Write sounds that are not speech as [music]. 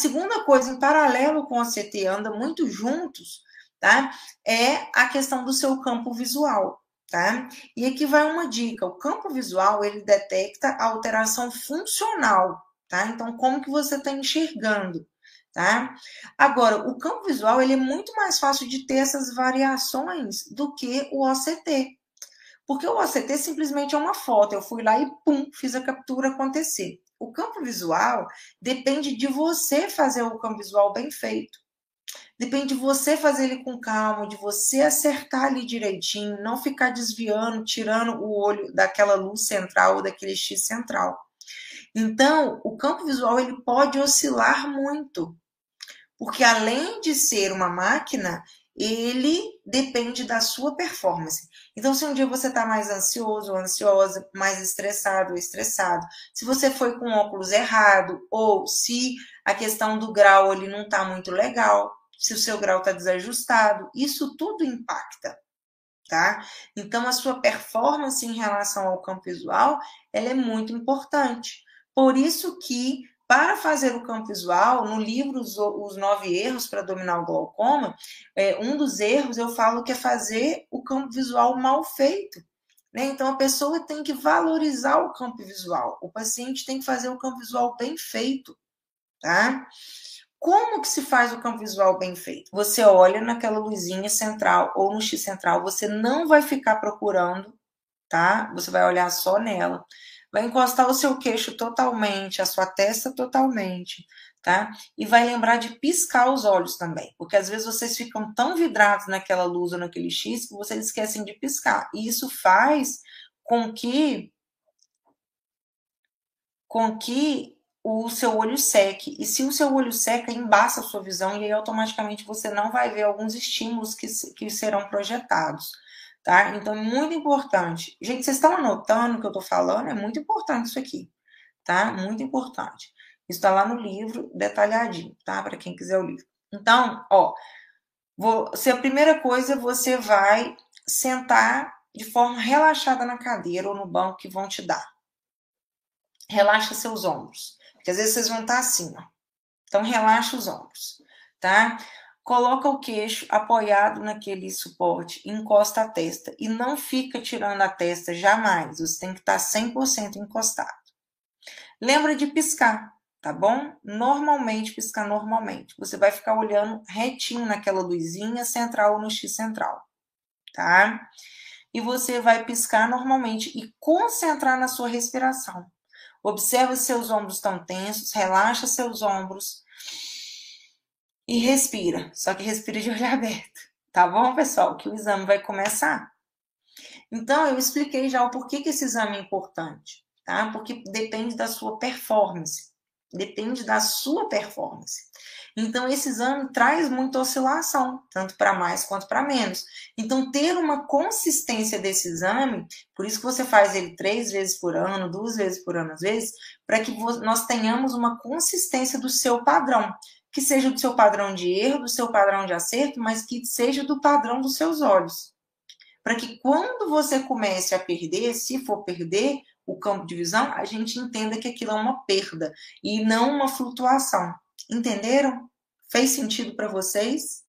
segunda coisa, em paralelo com o CT, anda muito juntos, tá? É a questão do seu campo visual, tá? E aqui vai uma dica: o campo visual ele detecta a alteração funcional, tá? Então, como que você está enxergando? Tá? Agora, o campo visual ele é muito mais fácil de ter essas variações do que o OCT. Porque o OCT simplesmente é uma foto. Eu fui lá e pum, fiz a captura acontecer. O campo visual depende de você fazer o campo visual bem feito. Depende de você fazer ele com calma, de você acertar ali direitinho, não ficar desviando, tirando o olho daquela luz central ou daquele X central. Então, o campo visual ele pode oscilar muito, porque além de ser uma máquina, ele depende da sua performance. Então, se um dia você está mais ansioso ou ansiosa, mais estressado ou estressado, se você foi com óculos errado, ou se a questão do grau ele não está muito legal, se o seu grau está desajustado, isso tudo impacta, tá? Então, a sua performance em relação ao campo visual, ela é muito importante. Por isso que para fazer o campo visual, no livro Os, Nove Erros para Dominar o Glaucoma, é, um dos erros eu falo que é fazer o campo visual mal feito. Né? Então, a pessoa tem que valorizar o campo visual. O paciente tem que fazer o campo visual bem feito. Tá? Como que se faz o campo visual bem feito? Você olha naquela luzinha central ou no X central, você não vai ficar procurando, tá? Você vai olhar só nela vai encostar o seu queixo totalmente, a sua testa totalmente, tá? E vai lembrar de piscar os olhos também, porque às vezes vocês ficam tão vidrados naquela luz ou naquele X que vocês esquecem de piscar. E isso faz com que com que o seu olho seque. E se o seu olho seca, embaça a sua visão e aí automaticamente você não vai ver alguns estímulos que, que serão projetados tá? Então, é muito importante. Gente, vocês estão anotando o que eu estou falando? É muito importante isso aqui, tá? Muito importante. Isso está lá no livro, detalhadinho, tá? Para quem quiser o livro. Então, ó, você, a primeira coisa, você vai sentar de forma relaxada na cadeira ou no banco que vão te dar. Relaxa seus ombros, porque às vezes vocês vão estar assim, ó. Então, relaxa os ombros, tá? Coloca o queixo apoiado naquele suporte, encosta a testa e não fica tirando a testa jamais. Você tem que estar 100% encostado. Lembra de piscar, tá bom? Normalmente, piscar normalmente. Você vai ficar olhando retinho naquela luzinha central ou no X central, tá? E você vai piscar normalmente e concentrar na sua respiração. Observa se seus ombros estão tensos, relaxa seus ombros e respira. Só que respira de olho [laughs] aberto. Tá bom, pessoal? Que o exame vai começar. Então, eu expliquei já o porquê que esse exame é importante, tá? Porque depende da sua performance. Depende da sua performance. Então, esse exame traz muita oscilação, tanto para mais quanto para menos. Então, ter uma consistência desse exame, por isso que você faz ele três vezes por ano, duas vezes por ano, às vezes, para que nós tenhamos uma consistência do seu padrão que seja do seu padrão de erro, do seu padrão de acerto, mas que seja do padrão dos seus olhos. Para que quando você comece a perder, se for perder o campo de visão, a gente entenda que aquilo é uma perda e não uma flutuação. Entenderam? Fez sentido para vocês?